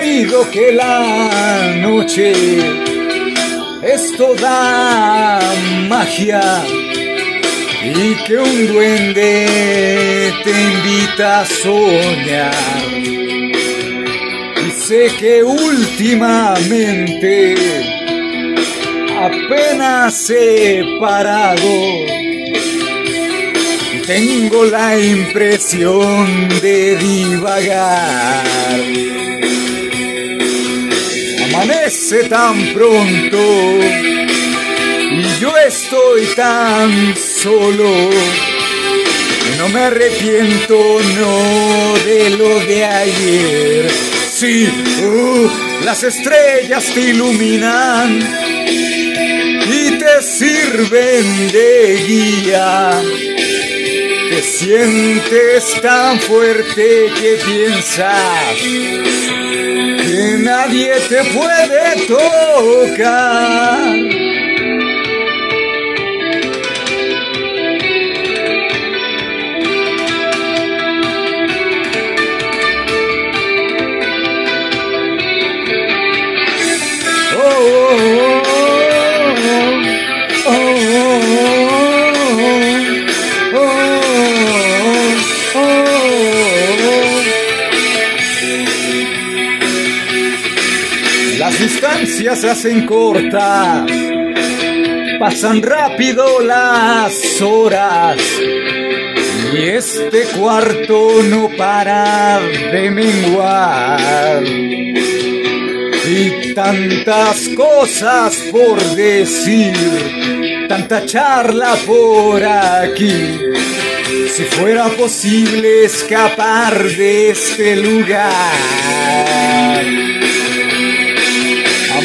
oído que la noche es toda magia y que un duende te invita a soñar. Y sé que últimamente apenas he parado. Tengo la impresión de divagar. Amanece tan pronto y yo estoy tan solo. No me arrepiento, no de lo de ayer. Sí, uh, las estrellas te iluminan y te sirven de guía. Te sientes tan fuerte que piensas nadie te puede tocar. Las distancias se hacen cortas, pasan rápido las horas y este cuarto no para de menguar. Y tantas cosas por decir, tanta charla por aquí. Si fuera posible escapar de este lugar.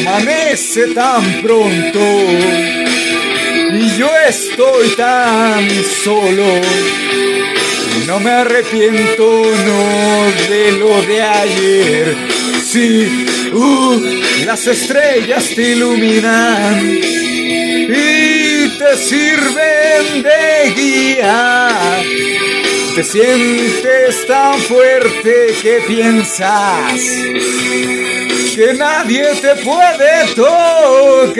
Amanece tan pronto y yo estoy tan solo. No me arrepiento, no de lo de ayer. Sí, uh, las estrellas te iluminan y te sirven de guía. Te sientes tan fuerte que piensas que nadie te puede tocar.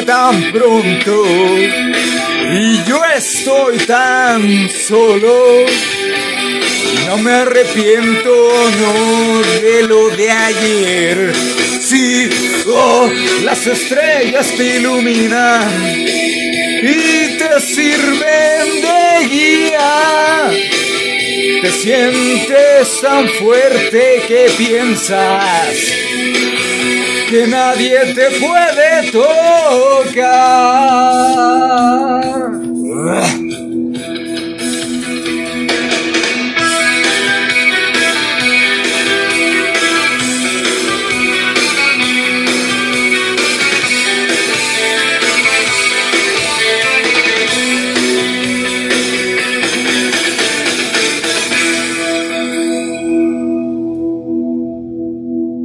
Tan pronto y yo estoy tan solo. No me arrepiento, no de lo de ayer. Sí, las estrellas te iluminan y te sirven de guía. Te sientes tan fuerte que piensas que nadie te puede tocar.